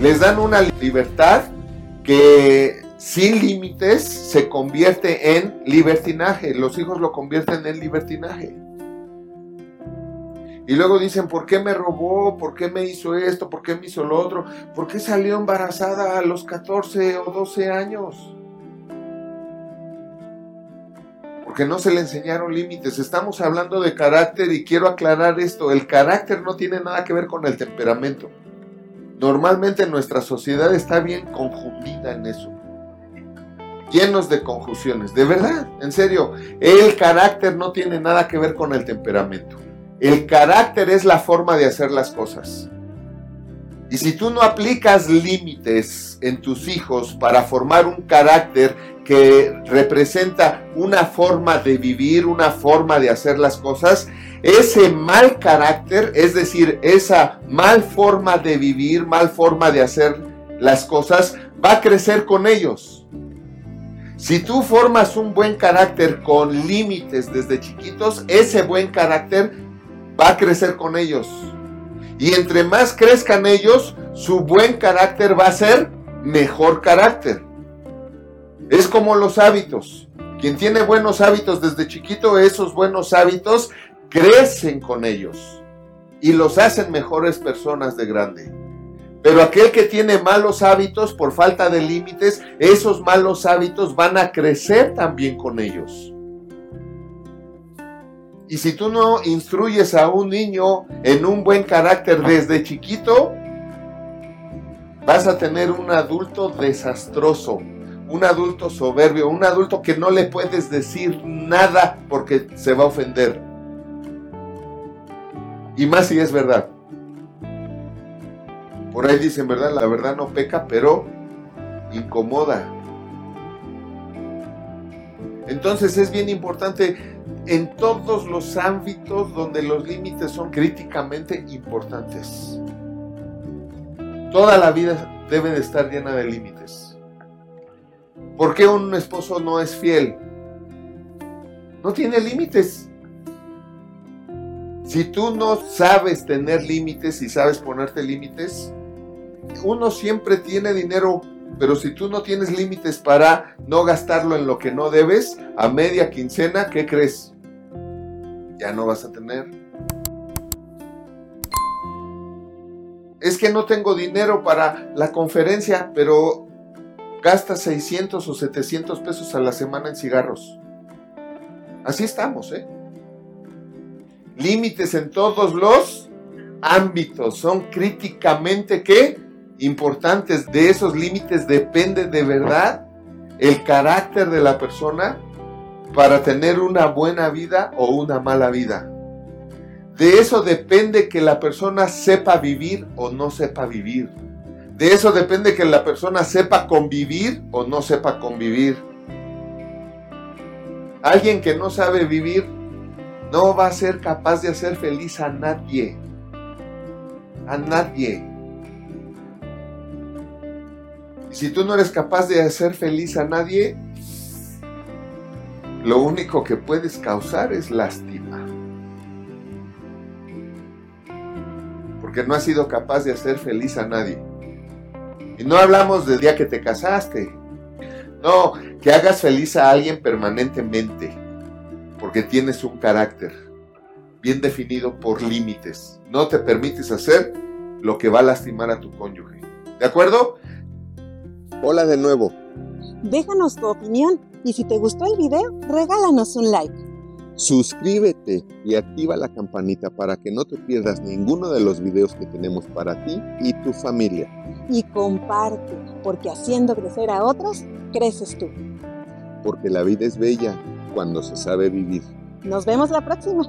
les dan una libertad que sin límites se convierte en libertinaje. Los hijos lo convierten en libertinaje. Y luego dicen, ¿por qué me robó? ¿Por qué me hizo esto? ¿Por qué me hizo lo otro? ¿Por qué salió embarazada a los 14 o 12 años? Porque no se le enseñaron límites. Estamos hablando de carácter y quiero aclarar esto. El carácter no tiene nada que ver con el temperamento. Normalmente nuestra sociedad está bien confundida en eso. Llenos de confusiones. De verdad, en serio, el carácter no tiene nada que ver con el temperamento. El carácter es la forma de hacer las cosas. Y si tú no aplicas límites en tus hijos para formar un carácter que representa una forma de vivir, una forma de hacer las cosas, ese mal carácter, es decir, esa mal forma de vivir, mal forma de hacer las cosas, va a crecer con ellos. Si tú formas un buen carácter con límites desde chiquitos, ese buen carácter va a crecer con ellos. Y entre más crezcan ellos, su buen carácter va a ser mejor carácter. Es como los hábitos. Quien tiene buenos hábitos desde chiquito, esos buenos hábitos crecen con ellos y los hacen mejores personas de grande. Pero aquel que tiene malos hábitos por falta de límites, esos malos hábitos van a crecer también con ellos. Y si tú no instruyes a un niño en un buen carácter desde chiquito, vas a tener un adulto desastroso, un adulto soberbio, un adulto que no le puedes decir nada porque se va a ofender. Y más si es verdad. Por ahí dicen, ¿verdad? La verdad no peca, pero incomoda. Entonces es bien importante en todos los ámbitos donde los límites son críticamente importantes. Toda la vida debe de estar llena de límites. ¿Por qué un esposo no es fiel? No tiene límites. Si tú no sabes tener límites y sabes ponerte límites, uno siempre tiene dinero pero si tú no tienes límites para no gastarlo en lo que no debes, a media quincena, ¿qué crees? Ya no vas a tener. Es que no tengo dinero para la conferencia, pero gasta 600 o 700 pesos a la semana en cigarros. Así estamos, ¿eh? Límites en todos los ámbitos son críticamente ¿qué? importantes. De esos límites depende de verdad el carácter de la persona para tener una buena vida o una mala vida. De eso depende que la persona sepa vivir o no sepa vivir. De eso depende que la persona sepa convivir o no sepa convivir. Alguien que no sabe vivir no va a ser capaz de hacer feliz a nadie. A nadie. Si tú no eres capaz de hacer feliz a nadie, lo único que puedes causar es lástima. Porque no has sido capaz de hacer feliz a nadie. Y no hablamos del día que te casaste. No, que hagas feliz a alguien permanentemente. Porque tienes un carácter bien definido por límites. No te permites hacer lo que va a lastimar a tu cónyuge. ¿De acuerdo? Hola de nuevo. Déjanos tu opinión y si te gustó el video, regálanos un like. Suscríbete y activa la campanita para que no te pierdas ninguno de los videos que tenemos para ti y tu familia. Y comparte, porque haciendo crecer a otros, creces tú. Porque la vida es bella cuando se sabe vivir. Nos vemos la próxima.